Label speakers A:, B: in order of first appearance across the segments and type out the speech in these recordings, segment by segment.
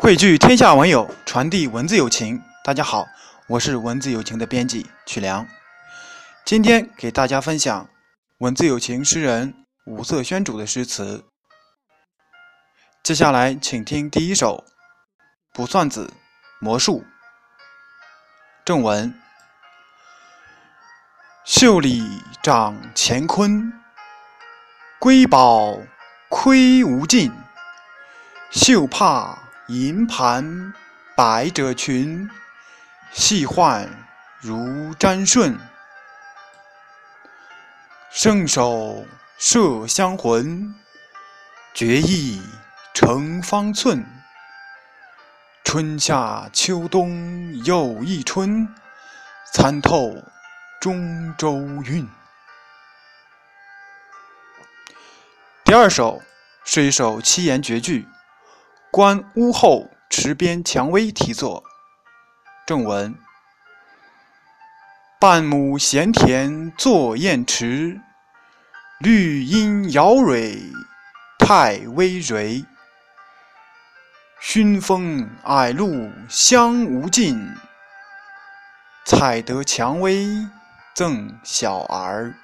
A: 汇聚天下文友，传递文字友情。大家好，我是文字友情的编辑曲良。今天给大家分享文字友情诗人五色宣主的诗词。接下来，请听第一首《卜算子·魔术》。正文：袖里长乾坤，瑰宝亏无尽。袖帕银盘百褶裙，细换如沾顺。圣手摄香魂，绝艺成方寸。春夏秋冬又一春，参透中州韵。第二首是一首七言绝句，观屋后池边蔷薇题作。正文：半亩闲田作砚池，绿阴摇蕊太微蕤。熏风矮露香无尽，采得蔷薇赠小儿。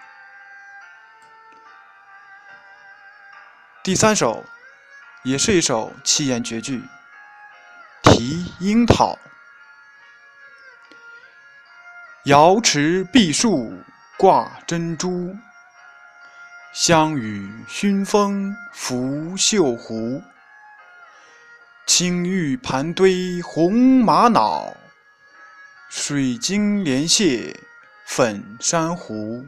A: 第三首也是一首七言绝句，题樱桃。瑶池碧树挂珍珠，香雨熏风拂绣湖。青玉盘堆红玛瑙，水晶莲谢粉珊瑚。